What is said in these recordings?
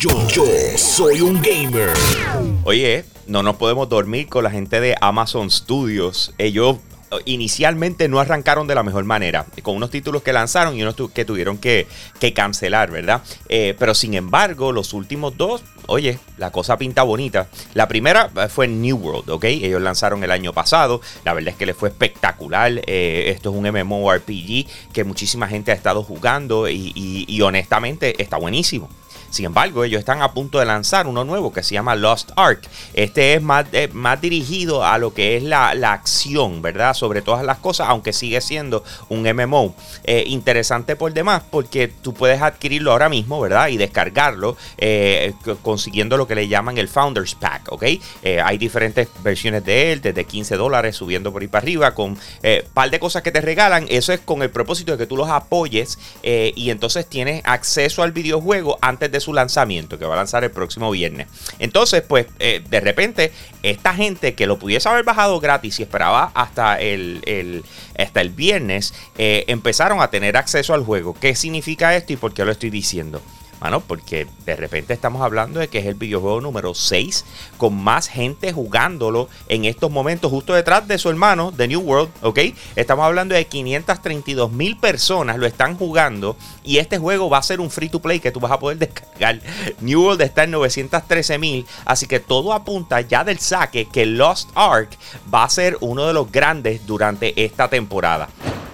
Yo, yo soy un gamer. Oye, no nos podemos dormir con la gente de Amazon Studios. Ellos eh, inicialmente no arrancaron de la mejor manera, con unos títulos que lanzaron y unos que tuvieron que, cancelar, ¿verdad? Eh, pero sin embargo, los últimos dos, oye, la cosa pinta bonita. La primera eh, fue New World, ¿ok? Ellos lanzaron el año pasado, la verdad es que les fue espectacular. esto es un MMORPG que muchísima gente ha estado jugando y honestamente está buenísimo. Sin embargo, ellos están a punto de lanzar uno nuevo que se llama Lost Ark. Este es más, eh, más dirigido a lo que es la, acción, ¿verdad? Sobre todas las cosas, aunque sigue siendo un MMO. Eh, interesante por demás, porque tú puedes adquirirlo ahora mismo, ¿verdad? Y descargarlo eh, consiguiendo lo que le llaman el Founders Pack, ¿ok? hay diferentes versiones de él, desde 15 dólares subiendo por ahí para arriba, con un par de cosas que te regalan. Eso es con el propósito de que tú los apoyes y entonces tienes acceso al videojuego antes de su lanzamiento, que va a lanzar el próximo viernes. Entonces, pues, eh, de repente, esta gente que lo pudiese haber bajado gratis y esperaba hasta el, hasta el viernes, eh, empezaron a tener acceso al juego. ¿Qué significa esto y por qué lo estoy diciendo? Bueno, porque de repente estamos hablando de que es el videojuego número 6 con más gente jugándolo en estos momentos, justo detrás de su hermano, The New World, ¿ok? Estamos hablando de 532 mil personas lo están jugando y este juego va a ser un free to play que tú vas a poder descargar. New World está en 913 mil, así que todo apunta ya del saque que Lost Ark va a ser uno de los grandes durante esta temporada.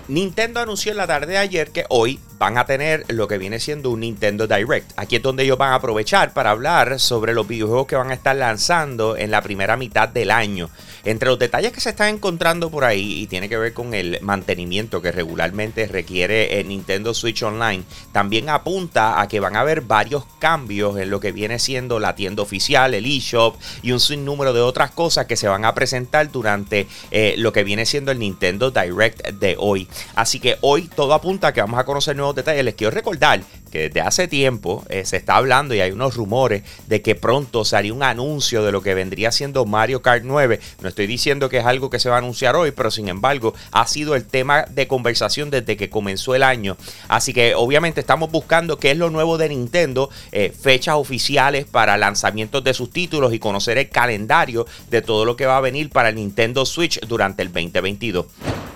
Nintendo anunció en la tarde de ayer que hoy van a tener lo que viene siendo un Nintendo Direct. Aquí es donde ellos van a aprovechar para hablar sobre los videojuegos que van a estar lanzando en la primera mitad del año. Entre los detalles que se están encontrando por ahí y tiene que ver con el mantenimiento que regularmente requiere el Nintendo Switch Online, también apunta a que van a haber varios cambios en lo que viene siendo la tienda oficial, el eShop y un sinnúmero de otras cosas que se van a presentar durante eh, lo que viene siendo el Nintendo Direct de hoy. Así que hoy todo apunta a que vamos a conocer nuevos detalles. Les quiero recordar que desde hace tiempo eh, se está hablando y hay unos rumores de que pronto se haría un anuncio de lo que vendría siendo Mario Kart 9. No estoy diciendo que es algo que se va a anunciar hoy, pero sin embargo ha sido el tema de conversación desde que comenzó el año. Así que obviamente estamos buscando qué es lo nuevo de Nintendo, eh, fechas oficiales para lanzamientos de sus títulos y conocer el calendario de todo lo que va a venir para Nintendo Switch durante el 2022.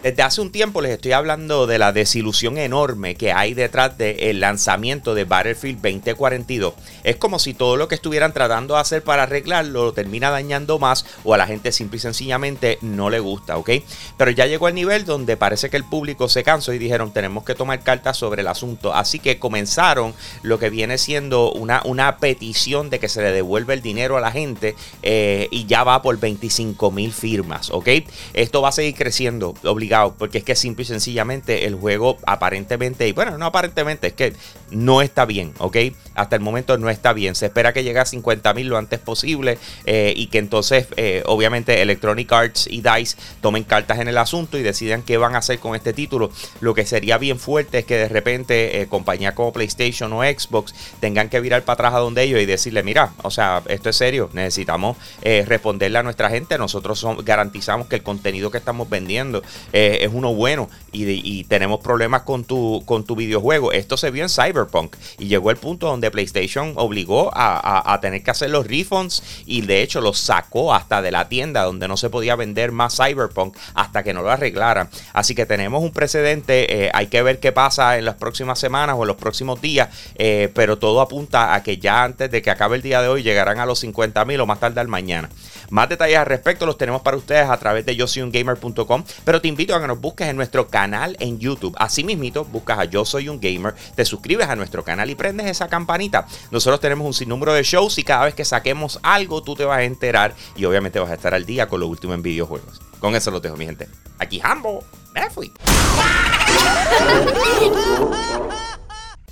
Desde hace un tiempo les estoy hablando de la desilusión enorme que hay detrás del lanzamiento de Battlefield 2042. Es como si todo lo que estuvieran tratando de hacer para arreglarlo lo termina dañando más o a la gente simple y sencillamente no le gusta, ¿ok? Pero ya llegó al nivel donde parece que el público se cansó y dijeron tenemos que tomar cartas sobre el asunto. Así que comenzaron lo que viene siendo una, una petición de que se le devuelva el dinero a la gente eh, y ya va por 25 mil firmas, ¿ok? Esto va a seguir creciendo, obligado porque es que simple y sencillamente el juego aparentemente, y bueno, no aparentemente, es que no está bien, ¿ok? Hasta el momento no está bien. Se espera que llegue a 50 mil lo antes posible eh, y que entonces, eh, obviamente, Electronic Arts y DICE tomen cartas en el asunto y decidan qué van a hacer con este título. Lo que sería bien fuerte es que de repente eh, compañías como PlayStation o Xbox tengan que virar para atrás a donde ellos y decirle, mira, o sea, esto es serio, necesitamos responderle a nuestra gente. Nosotros garantizamos que el contenido que estamos vendiendo eh, es uno bueno y, tenemos problemas con tu, con tu videojuego. Esto se vio en Cyberpunk y llegó el punto donde PlayStation obligó a, tener que hacer los refunds y de hecho los sacó hasta de la tienda donde no se podía vender más Cyberpunk hasta que no lo arreglaran. Así que tenemos un precedente, eh, hay que ver qué pasa en las próximas semanas o en los próximos días, eh, pero todo apunta a que ya antes de que acabe el día de hoy llegarán a los 50 mil o más tarde al mañana. Más detalles al respecto los tenemos para ustedes a través de yo pero te invito a que nos busques en nuestro canal en YouTube. Así mismito, buscas a Yo Soy un Gamer, te suscribes a nuestro canal y prendes esa campanita. Nosotros tenemos un sinnúmero de shows y cada vez que saquemos algo tú te vas a enterar y obviamente vas a estar al día con lo último en videojuegos. Con eso lo dejo, mi gente. Aquí Hambo, me fui.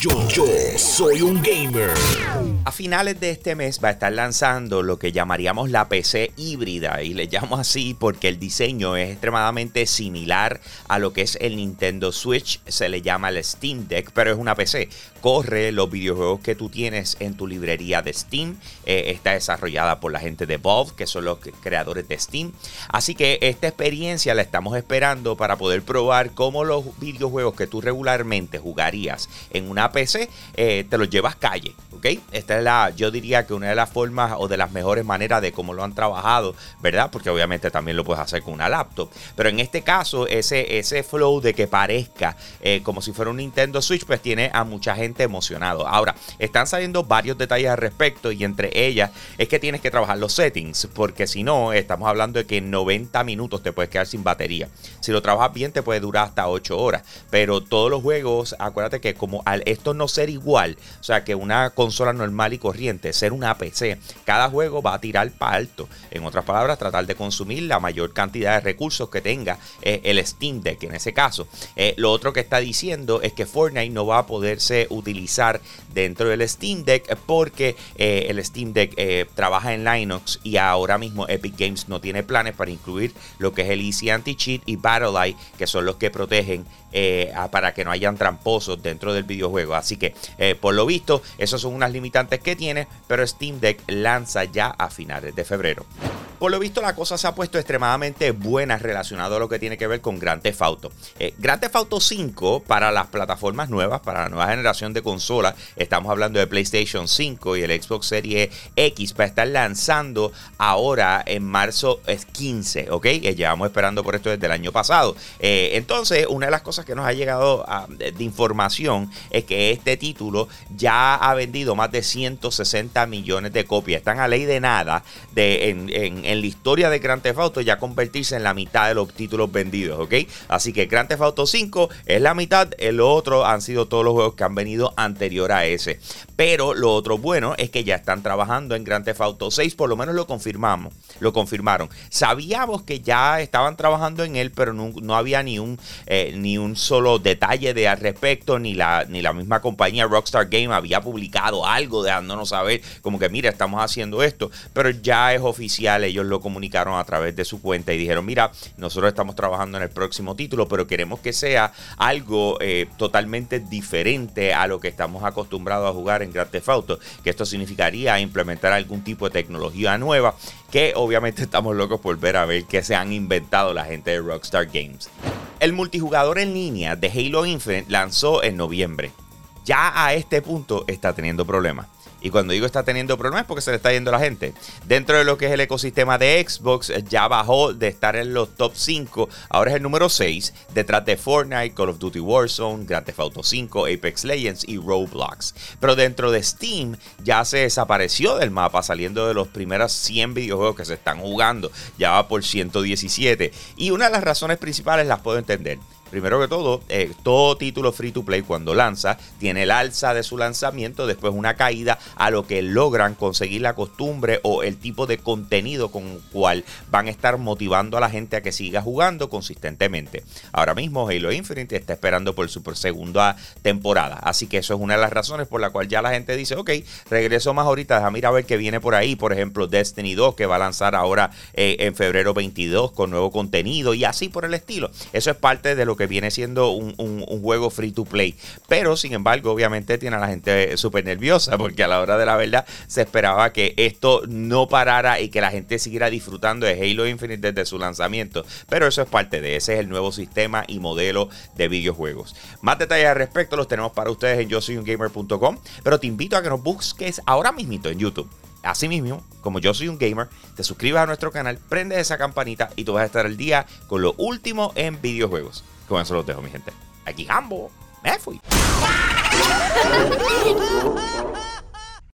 Yo, soy un gamer. A finales de este mes va a estar lanzando lo que llamaríamos la PC híbrida y le llamo así porque el diseño es extremadamente similar a lo que es el Nintendo Switch, se le llama el Steam Deck, pero es una PC. Corre los videojuegos que tú tienes en tu librería de Steam, eh, está desarrollada por la gente de Valve, que son los creadores de Steam. Así que esta experiencia la estamos esperando para poder probar cómo los videojuegos que tú regularmente jugarías en una PC, eh, te los llevas calle, ¿ok? Esta es la, yo diría que una de las formas o de las mejores maneras de cómo lo han trabajado, ¿verdad? Porque obviamente también lo puedes hacer con una laptop. Pero en este caso, ese, ese flow de que parezca eh, como si fuera un Nintendo Switch, pues tiene a mucha gente emocionado. Ahora, están saliendo varios detalles al respecto y entre ellas es que tienes que trabajar los settings, porque si no, estamos hablando de que en 90 minutos te puedes quedar sin batería. Si lo trabajas bien, te puede durar hasta 8 horas. Pero todos los juegos, acuérdate que como al esto no ser igual, o sea, que una consola normal y corriente, ser una PC, cada juego va a tirar para alto. En otras palabras, tratar de consumir la mayor cantidad de recursos que tenga eh, el Steam Deck en ese caso. Eh, lo otro que está diciendo es que Fortnite no va a poderse utilizar dentro del Steam Deck porque eh, el Steam Deck trabaja en Linux y ahora mismo Epic Games no tiene planes para incluir lo que es el Easy Anti-Cheat y Battle que son los que protegen para que no hayan tramposos dentro del videojuego. Así que, por lo visto, esas son unas limitantes que tiene, pero Steam Deck lanza ya a finales de febrero. Por lo visto la cosa se ha puesto extremadamente buena relacionado a lo que tiene que ver con Grand Theft Auto. Eh, Grand Theft Auto 5 para las plataformas nuevas, para la nueva generación de consolas, estamos hablando de PlayStation 5 y el Xbox Series X, va a estar lanzando ahora en marzo 15, ¿ok? Eh, llevamos esperando por esto desde el año pasado. Eh, entonces, una de las cosas que nos ha llegado de, información es que este título ya ha vendido más de 160 millones de copias. Están a ley de nada de, en en la historia de Grand Theft Auto ya convertirse en la mitad de los títulos vendidos, ¿ok? Así que Grand Theft Auto 5 es la mitad, el otro han sido todos los juegos que han venido anterior a ese. Pero lo otro bueno es que ya están trabajando en Grand Theft Auto 6, por lo menos lo confirmamos, lo confirmaron. Sabíamos que ya estaban trabajando en él, pero no, había ni un, eh, ni un solo detalle de al respecto, ni la, ni la misma compañía Rockstar Game había publicado algo dejándonos saber como que mira, estamos haciendo esto, pero ya es oficial, ellos lo comunicaron a través de su cuenta y dijeron, mira, nosotros estamos trabajando en el próximo título, pero queremos que sea algo eh, totalmente diferente a lo que estamos acostumbrados a jugar en Grand Theft Auto, que esto significaría implementar algún tipo de tecnología nueva, que obviamente estamos locos por ver a ver qué se han inventado la gente de Rockstar Games. El multijugador en línea de Halo Infinite lanzó en noviembre. Ya a este punto está teniendo problemas. Y cuando digo está teniendo problemas es porque se le está yendo la gente. Dentro de lo que es el ecosistema de Xbox, ya bajó de estar en los top 5, ahora es el número 6, detrás de Fortnite, Call of Duty Warzone, Grand Theft Auto 5, Apex Legends y Roblox. Pero dentro de Steam ya se desapareció del mapa, saliendo de los primeros 100 videojuegos que se están jugando. Ya va por 117. Y una de las razones principales las puedo entender. Primero que todo, eh, todo título free to play cuando lanza tiene el alza de su lanzamiento, después una caída a lo que logran conseguir la costumbre o el tipo de contenido con el cual van a estar motivando a la gente a que siga jugando consistentemente. Ahora mismo Halo Infinite está esperando por su segunda temporada, así que eso es una de las razones por la cual ya la gente dice, ok, regreso más ahorita, déjame ir a ver qué viene por ahí, por ejemplo Destiny 2 que va a lanzar ahora eh, en febrero 22 con nuevo contenido y así por el estilo. Eso es parte de lo que viene siendo un, juego free to play. Pero, sin embargo, obviamente tiene a la gente súper nerviosa porque a la hora de la verdad se esperaba que esto no parara y que la gente siguiera disfrutando de Halo Infinite desde su lanzamiento. Pero eso es parte de ese es el nuevo sistema y modelo de videojuegos. Más detalles al respecto los tenemos para ustedes en yo soy un gamer.com. Pero te invito a que nos busques ahora mismito en YouTube. Asimismo, como yo soy un gamer, te suscribas a nuestro canal, prende esa campanita y tú vas a estar al día con lo último en videojuegos. Con eso los dejo, mi gente. Aquí Gambo. Me fui.